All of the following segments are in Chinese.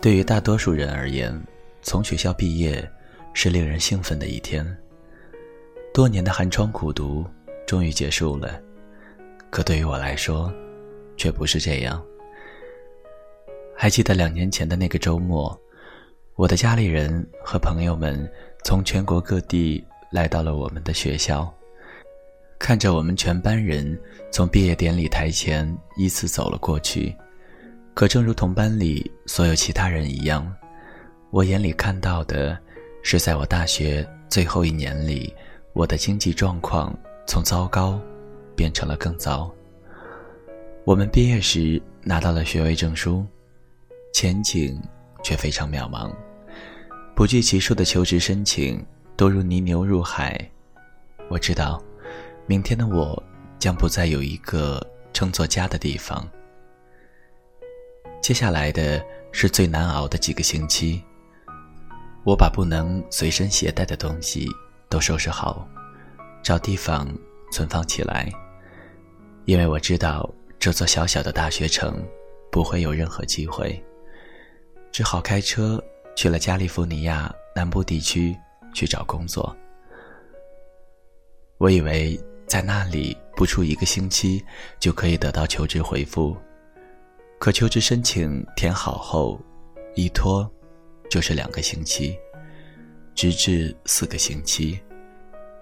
对于大多数人而言，从学校毕业是令人兴奋的一天。多年的寒窗苦读终于结束了，可对于我来说，却不是这样。还记得两年前的那个周末，我的家里人和朋友们从全国各地来到了我们的学校，看着我们全班人从毕业典礼台前依次走了过去。可正如同班里所有其他人一样，我眼里看到的是，在我大学最后一年里，我的经济状况从糟糕变成了更糟。我们毕业时拿到了学位证书，前景却非常渺茫，不计其数的求职申请都如泥牛入海。我知道，明天的我将不再有一个称作家的地方。接下来的是最难熬的几个星期。我把不能随身携带的东西都收拾好，找地方存放起来，因为我知道这座小小的大学城不会有任何机会。只好开车去了加利福尼亚南部地区去找工作。我以为在那里不出一个星期就可以得到求职回复。可求职申请填好后，一拖就是两个星期，直至四个星期，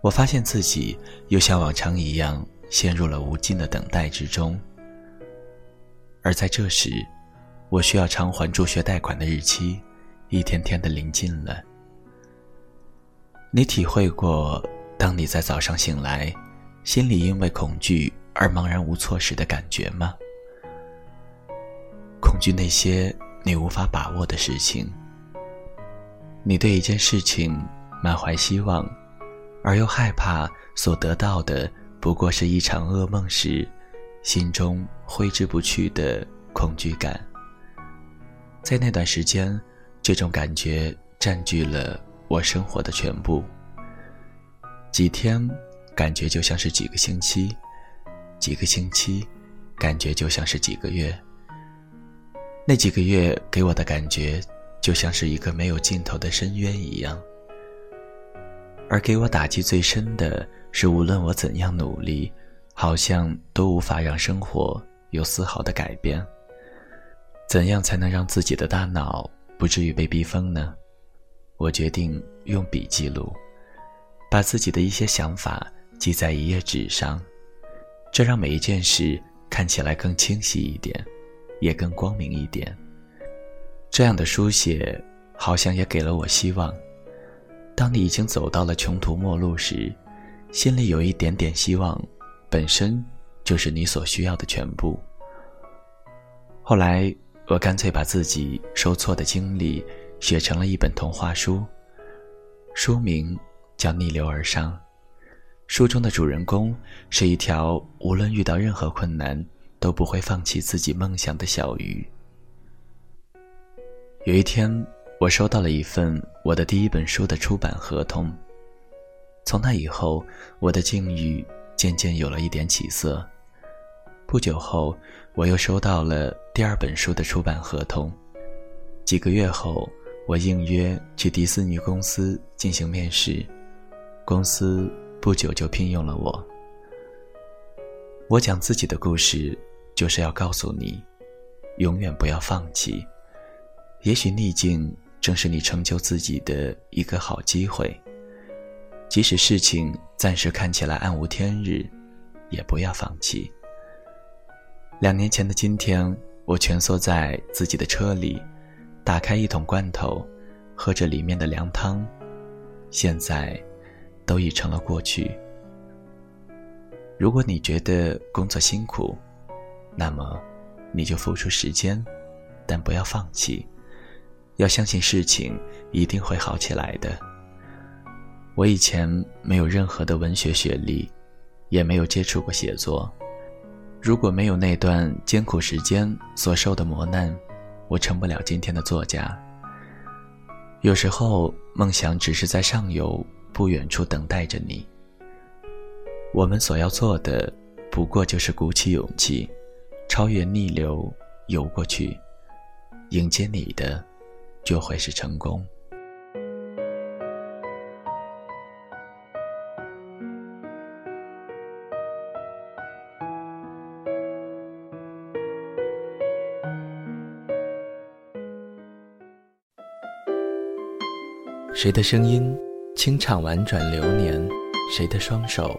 我发现自己又像往常一样陷入了无尽的等待之中。而在这时，我需要偿还助学贷款的日期，一天天的临近了。你体会过当你在早上醒来，心里因为恐惧而茫然无措时的感觉吗？恐惧那些你无法把握的事情。你对一件事情满怀希望，而又害怕所得到的不过是一场噩梦时，心中挥之不去的恐惧感。在那段时间，这种感觉占据了我生活的全部。几天，感觉就像是几个星期；几个星期，感觉就像是几个月。那几个月给我的感觉，就像是一个没有尽头的深渊一样。而给我打击最深的是，无论我怎样努力，好像都无法让生活有丝毫的改变。怎样才能让自己的大脑不至于被逼疯呢？我决定用笔记录，把自己的一些想法记在一页纸上，这让每一件事看起来更清晰一点。也更光明一点。这样的书写，好像也给了我希望。当你已经走到了穷途末路时，心里有一点点希望，本身就是你所需要的全部。后来，我干脆把自己受挫的经历写成了一本童话书，书名叫《逆流而上》。书中的主人公是一条无论遇到任何困难。都不会放弃自己梦想的小鱼。有一天，我收到了一份我的第一本书的出版合同。从那以后，我的境遇渐渐有了一点起色。不久后，我又收到了第二本书的出版合同。几个月后，我应约去迪士尼公司进行面试，公司不久就聘用了我。我讲自己的故事。就是要告诉你，永远不要放弃。也许逆境正是你成就自己的一个好机会。即使事情暂时看起来暗无天日，也不要放弃。两年前的今天，我蜷缩在自己的车里，打开一桶罐头，喝着里面的凉汤。现在，都已成了过去。如果你觉得工作辛苦，那么，你就付出时间，但不要放弃，要相信事情一定会好起来的。我以前没有任何的文学学历，也没有接触过写作。如果没有那段艰苦时间所受的磨难，我成不了今天的作家。有时候，梦想只是在上游不远处等待着你。我们所要做的，不过就是鼓起勇气。超越逆流，游过去，迎接你的就会是成功。谁的声音清唱婉转流年？谁的双手